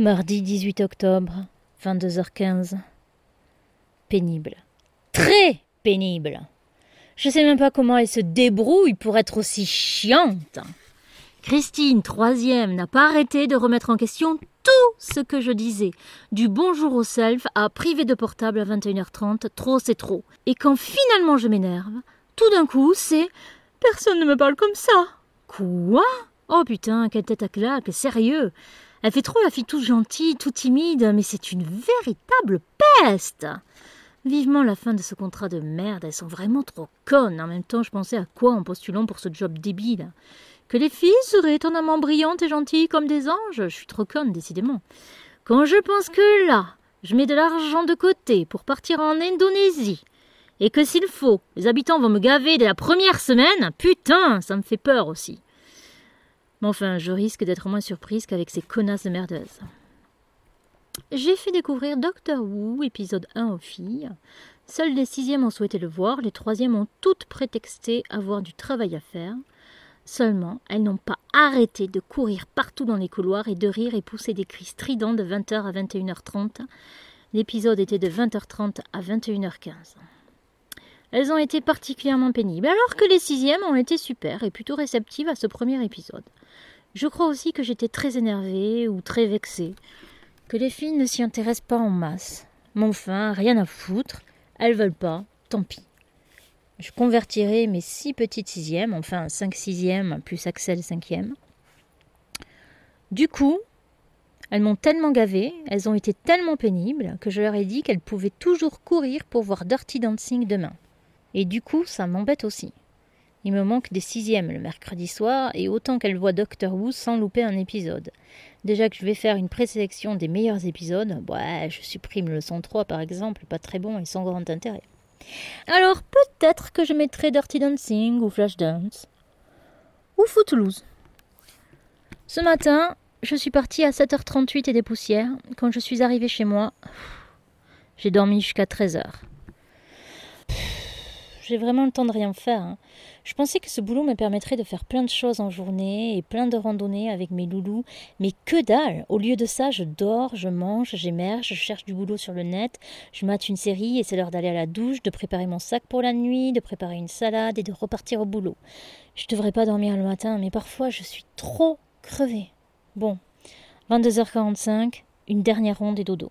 Mardi 18 octobre, 22h15. Pénible. Très pénible. Je sais même pas comment elle se débrouille pour être aussi chiante. Christine, troisième, n'a pas arrêté de remettre en question tout ce que je disais. Du bonjour au self à privé de portable à 21h30, trop c'est trop. Et quand finalement je m'énerve, tout d'un coup c'est Personne ne me parle comme ça. Quoi? Oh putain, quelle tête à claque, sérieux. Elle fait trop la fille toute gentille, toute timide, mais c'est une véritable peste. Vivement la fin de ce contrat de merde, elles sont vraiment trop connes. En même temps, je pensais à quoi en postulant pour ce job débile Que les filles seraient étonnamment brillantes et gentilles comme des anges Je suis trop conne, décidément. Quand je pense que là, je mets de l'argent de côté pour partir en Indonésie, et que s'il faut, les habitants vont me gaver dès la première semaine, putain, ça me fait peur aussi. Mais enfin, je risque d'être moins surprise qu'avec ces connasses de merdeuses. J'ai fait découvrir Doctor Who, épisode 1 aux filles. Seules les sixièmes ont souhaité le voir, les troisièmes ont toutes prétexté avoir du travail à faire. Seulement, elles n'ont pas arrêté de courir partout dans les couloirs et de rire et pousser des cris stridents de 20h à 21h30. L'épisode était de 20h30 à 21h15. Elles ont été particulièrement pénibles, alors que les sixièmes ont été super et plutôt réceptives à ce premier épisode. Je crois aussi que j'étais très énervée ou très vexée que les filles ne s'y intéressent pas en masse. Mais enfin, rien à foutre, elles veulent pas, tant pis. Je convertirai mes six petites sixièmes, enfin cinq sixièmes plus Axel cinquième. Du coup, elles m'ont tellement gavé, elles ont été tellement pénibles que je leur ai dit qu'elles pouvaient toujours courir pour voir Dirty Dancing demain. Et du coup, ça m'embête aussi. Il me manque des sixièmes le mercredi soir et autant qu'elle voit Doctor Who sans louper un épisode. Déjà que je vais faire une présélection des meilleurs épisodes, ouais, je supprime le 103 par exemple, pas très bon et sans grand intérêt. Alors peut-être que je mettrai Dirty Dancing ou Flashdance ou Footloose. Ce matin, je suis partie à 7h38 et des poussières. Quand je suis arrivée chez moi, j'ai dormi jusqu'à 13h j'ai vraiment le temps de rien faire. Hein. Je pensais que ce boulot me permettrait de faire plein de choses en journée et plein de randonnées avec mes loulous, mais que dalle Au lieu de ça, je dors, je mange, j'émerge, je cherche du boulot sur le net, je mate une série et c'est l'heure d'aller à la douche, de préparer mon sac pour la nuit, de préparer une salade et de repartir au boulot. Je devrais pas dormir le matin, mais parfois je suis trop crevée. Bon, 22h45, une dernière ronde et dodo.